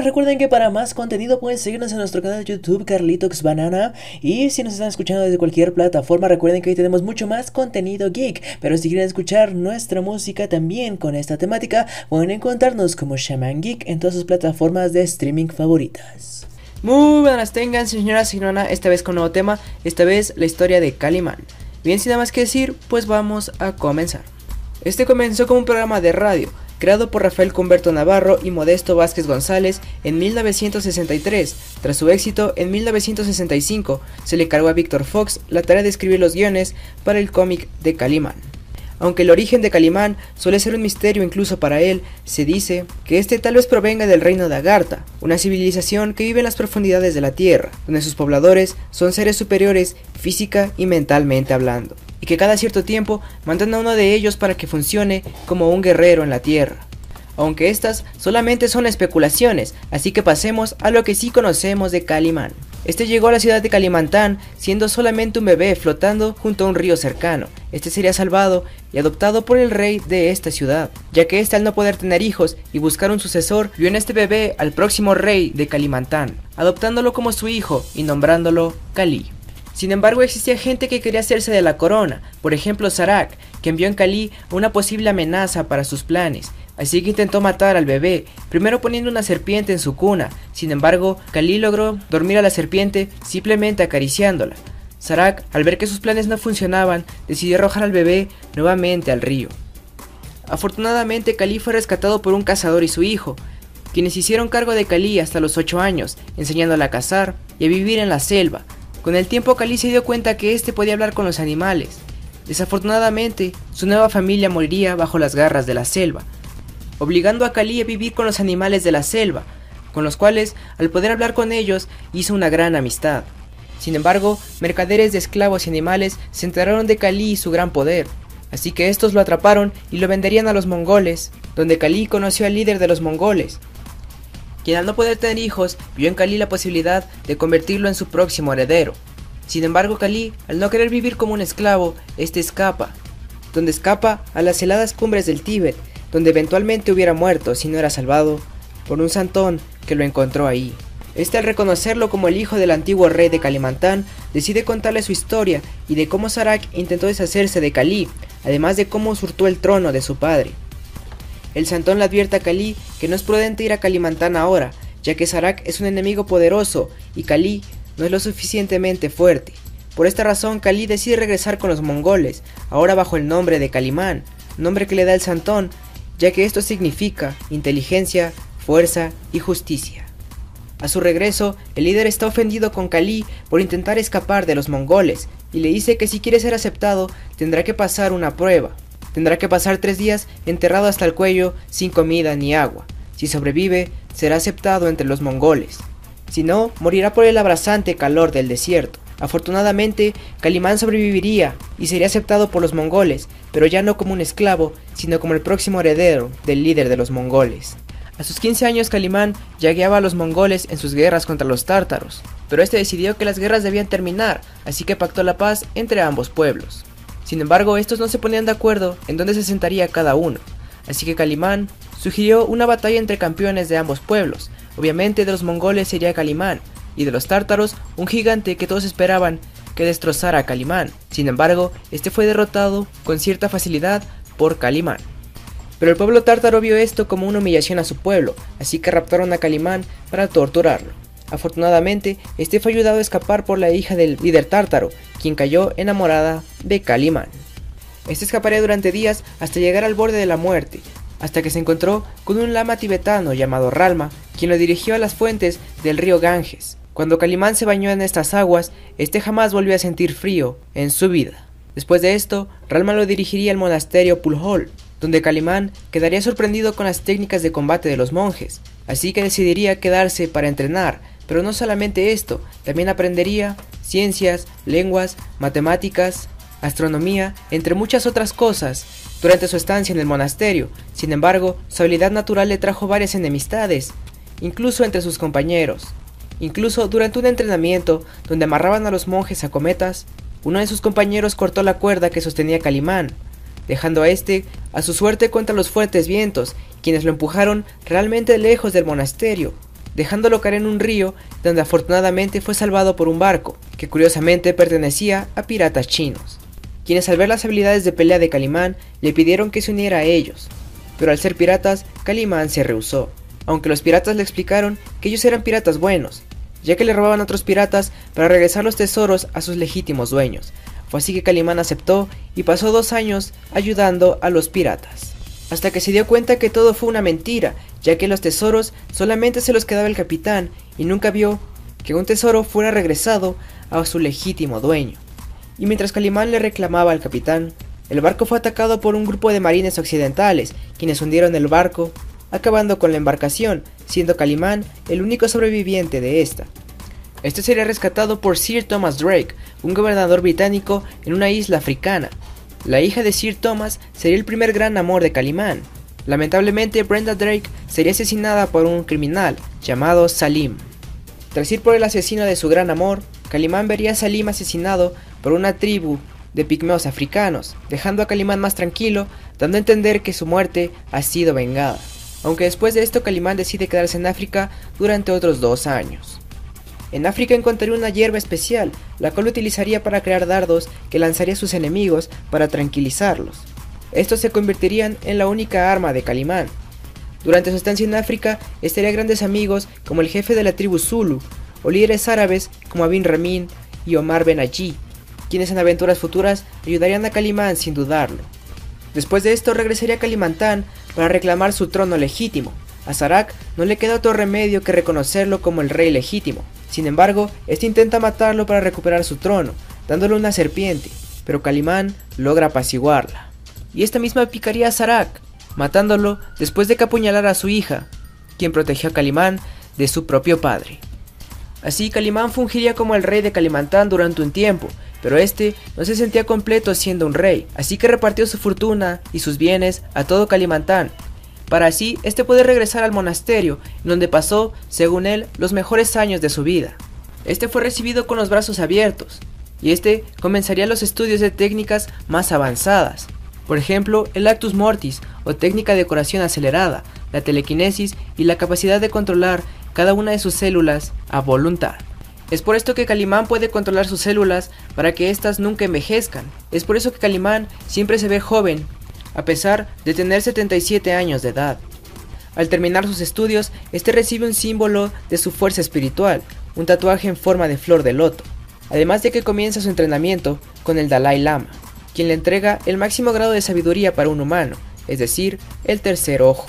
Recuerden que para más contenido pueden seguirnos en nuestro canal de YouTube Carlitox Banana y si nos están escuchando desde cualquier plataforma recuerden que hoy tenemos mucho más contenido geek, pero si quieren escuchar nuestra música también con esta temática pueden encontrarnos como Shaman Geek en todas sus plataformas de streaming favoritas. Muy buenas tengan señoras y señora, esta vez con un nuevo tema, esta vez la historia de Calimán. Bien, sin nada más que decir, pues vamos a comenzar. Este comenzó como un programa de radio, creado por Rafael Cumberto Navarro y Modesto Vázquez González en 1963. Tras su éxito, en 1965 se le cargó a Víctor Fox la tarea de escribir los guiones para el cómic de Calimán. Aunque el origen de Calimán suele ser un misterio incluso para él, se dice que este tal vez provenga del reino de Agartha, una civilización que vive en las profundidades de la Tierra, donde sus pobladores son seres superiores física y mentalmente hablando y que cada cierto tiempo mandan a uno de ellos para que funcione como un guerrero en la Tierra. Aunque estas solamente son especulaciones, así que pasemos a lo que sí conocemos de Calimán. Este llegó a la ciudad de Calimantán siendo solamente un bebé flotando junto a un río cercano. Este sería salvado y adoptado por el rey de esta ciudad, ya que este al no poder tener hijos y buscar un sucesor, vio en este bebé al próximo rey de Calimantán, adoptándolo como su hijo y nombrándolo Cali. Sin embargo, existía gente que quería hacerse de la corona, por ejemplo Sarak, que envió en Cali una posible amenaza para sus planes, así que intentó matar al bebé, primero poniendo una serpiente en su cuna, sin embargo, Cali logró dormir a la serpiente simplemente acariciándola. Sarak, al ver que sus planes no funcionaban, decidió arrojar al bebé nuevamente al río. Afortunadamente, Cali fue rescatado por un cazador y su hijo, quienes hicieron cargo de Cali hasta los 8 años, enseñándola a cazar y a vivir en la selva, con el tiempo Cali se dio cuenta que éste podía hablar con los animales. Desafortunadamente, su nueva familia moriría bajo las garras de la selva, obligando a Cali a vivir con los animales de la selva, con los cuales, al poder hablar con ellos, hizo una gran amistad. Sin embargo, mercaderes de esclavos y animales se enteraron de Cali y su gran poder, así que estos lo atraparon y lo venderían a los mongoles, donde Cali conoció al líder de los mongoles, quien al no poder tener hijos vio en Kali la posibilidad de convertirlo en su próximo heredero. Sin embargo, Kali, al no querer vivir como un esclavo, este escapa, donde escapa a las heladas cumbres del Tíbet, donde eventualmente hubiera muerto si no era salvado por un santón que lo encontró ahí. Este al reconocerlo como el hijo del antiguo rey de Kalimantán, decide contarle su historia y de cómo Sarak intentó deshacerse de Kali, además de cómo usurtó el trono de su padre. El Santón le advierte a Kali que no es prudente ir a Kalimantán ahora, ya que Sarak es un enemigo poderoso y Kali no es lo suficientemente fuerte. Por esta razón, Kali decide regresar con los mongoles, ahora bajo el nombre de Kalimán, nombre que le da el Santón, ya que esto significa inteligencia, fuerza y justicia. A su regreso, el líder está ofendido con Kali por intentar escapar de los mongoles y le dice que si quiere ser aceptado tendrá que pasar una prueba. Tendrá que pasar tres días enterrado hasta el cuello sin comida ni agua. Si sobrevive, será aceptado entre los mongoles. Si no, morirá por el abrasante calor del desierto. Afortunadamente, Calimán sobreviviría y sería aceptado por los mongoles, pero ya no como un esclavo, sino como el próximo heredero del líder de los mongoles. A sus 15 años Calimán ya guiaba a los mongoles en sus guerras contra los tártaros, pero este decidió que las guerras debían terminar, así que pactó la paz entre ambos pueblos. Sin embargo, estos no se ponían de acuerdo en dónde se sentaría cada uno, así que Calimán sugirió una batalla entre campeones de ambos pueblos. Obviamente de los mongoles sería Calimán, y de los tártaros un gigante que todos esperaban que destrozara a Calimán. Sin embargo, este fue derrotado con cierta facilidad por Calimán. Pero el pueblo tártaro vio esto como una humillación a su pueblo, así que raptaron a Calimán para torturarlo. Afortunadamente, este fue ayudado a escapar por la hija del líder tártaro, quien cayó enamorada de Calimán. Este escaparía durante días hasta llegar al borde de la muerte, hasta que se encontró con un lama tibetano llamado Ralma, quien lo dirigió a las fuentes del río Ganges. Cuando Calimán se bañó en estas aguas, este jamás volvió a sentir frío en su vida. Después de esto, Ralma lo dirigiría al monasterio Pulhol, donde Calimán quedaría sorprendido con las técnicas de combate de los monjes, así que decidiría quedarse para entrenar pero no solamente esto, también aprendería ciencias, lenguas, matemáticas, astronomía, entre muchas otras cosas, durante su estancia en el monasterio. Sin embargo, su habilidad natural le trajo varias enemistades, incluso entre sus compañeros. Incluso durante un entrenamiento donde amarraban a los monjes a cometas, uno de sus compañeros cortó la cuerda que sostenía Calimán, dejando a este a su suerte contra los fuertes vientos, quienes lo empujaron realmente lejos del monasterio, dejándolo caer en un río donde afortunadamente fue salvado por un barco, que curiosamente pertenecía a piratas chinos, quienes al ver las habilidades de pelea de Calimán le pidieron que se uniera a ellos, pero al ser piratas, Calimán se rehusó, aunque los piratas le explicaron que ellos eran piratas buenos, ya que le robaban a otros piratas para regresar los tesoros a sus legítimos dueños. Fue así que Calimán aceptó y pasó dos años ayudando a los piratas, hasta que se dio cuenta que todo fue una mentira, ya que los tesoros solamente se los quedaba el capitán y nunca vio que un tesoro fuera regresado a su legítimo dueño. Y mientras Calimán le reclamaba al capitán, el barco fue atacado por un grupo de marines occidentales, quienes hundieron el barco acabando con la embarcación, siendo Calimán el único sobreviviente de esta. Este sería rescatado por Sir Thomas Drake, un gobernador británico en una isla africana. La hija de Sir Thomas sería el primer gran amor de Calimán. Lamentablemente, Brenda Drake sería asesinada por un criminal llamado Salim. Tras ir por el asesino de su gran amor, Calimán vería a Salim asesinado por una tribu de pigmeos africanos, dejando a Calimán más tranquilo, dando a entender que su muerte ha sido vengada aunque después de esto Calimán decide quedarse en África durante otros dos años. En África encontraría una hierba especial, la cual utilizaría para crear dardos que lanzaría a sus enemigos para tranquilizarlos. Estos se convertirían en la única arma de Calimán. Durante su estancia en África, estaría grandes amigos como el jefe de la tribu Zulu, o líderes árabes como Abin Ramin y Omar Ben Aji, quienes en aventuras futuras ayudarían a Calimán sin dudarlo. Después de esto regresaría a Kalimantán para reclamar su trono legítimo. A Sarak no le queda otro remedio que reconocerlo como el rey legítimo. Sin embargo, este intenta matarlo para recuperar su trono, dándole una serpiente, pero Calimán logra apaciguarla. Y esta misma picaría a Sarak, matándolo después de que apuñalara a su hija, quien protegió a Calimán de su propio padre. Así Calimán fungiría como el rey de Calimantán durante un tiempo, pero este no se sentía completo siendo un rey, así que repartió su fortuna y sus bienes a todo Calimantán, para así este poder regresar al monasterio, donde pasó, según él, los mejores años de su vida. Este fue recibido con los brazos abiertos, y este comenzaría los estudios de técnicas más avanzadas, por ejemplo, el Actus Mortis o técnica de curación acelerada, la telequinesis y la capacidad de controlar cada una de sus células a voluntad. Es por esto que Calimán puede controlar sus células para que éstas nunca envejezcan. Es por eso que Calimán siempre se ve joven, a pesar de tener 77 años de edad. Al terminar sus estudios, este recibe un símbolo de su fuerza espiritual, un tatuaje en forma de flor de loto, además de que comienza su entrenamiento con el Dalai Lama, quien le entrega el máximo grado de sabiduría para un humano, es decir, el tercer ojo.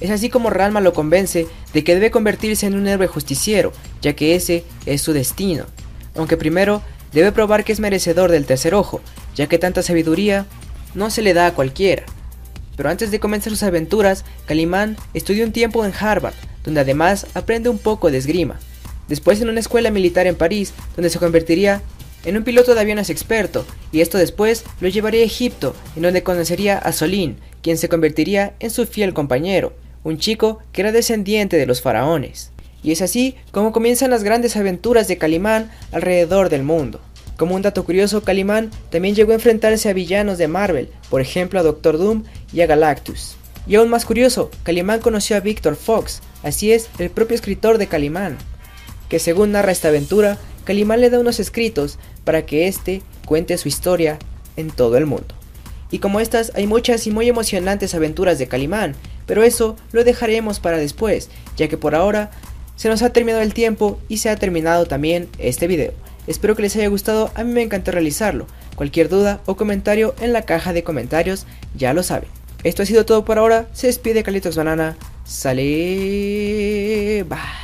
Es así como Ralma lo convence de que debe convertirse en un héroe justiciero, ya que ese es su destino. Aunque primero debe probar que es merecedor del tercer ojo, ya que tanta sabiduría no se le da a cualquiera. Pero antes de comenzar sus aventuras, Calimán estudió un tiempo en Harvard, donde además aprende un poco de esgrima. Después en una escuela militar en París, donde se convertiría en un piloto de aviones experto, y esto después lo llevaría a Egipto, en donde conocería a Solín, quien se convertiría en su fiel compañero un chico que era descendiente de los faraones. Y es así como comienzan las grandes aventuras de Calimán alrededor del mundo. Como un dato curioso, Calimán también llegó a enfrentarse a villanos de Marvel, por ejemplo a Doctor Doom y a Galactus. Y aún más curioso, Calimán conoció a Victor Fox, así es, el propio escritor de Calimán, que según narra esta aventura, Calimán le da unos escritos para que éste cuente su historia en todo el mundo. Y como estas, hay muchas y muy emocionantes aventuras de Calimán, pero eso lo dejaremos para después, ya que por ahora se nos ha terminado el tiempo y se ha terminado también este video. Espero que les haya gustado, a mí me encantó realizarlo. Cualquier duda o comentario en la caja de comentarios, ya lo saben. Esto ha sido todo por ahora, se despide Calitos Banana, sale... Bye.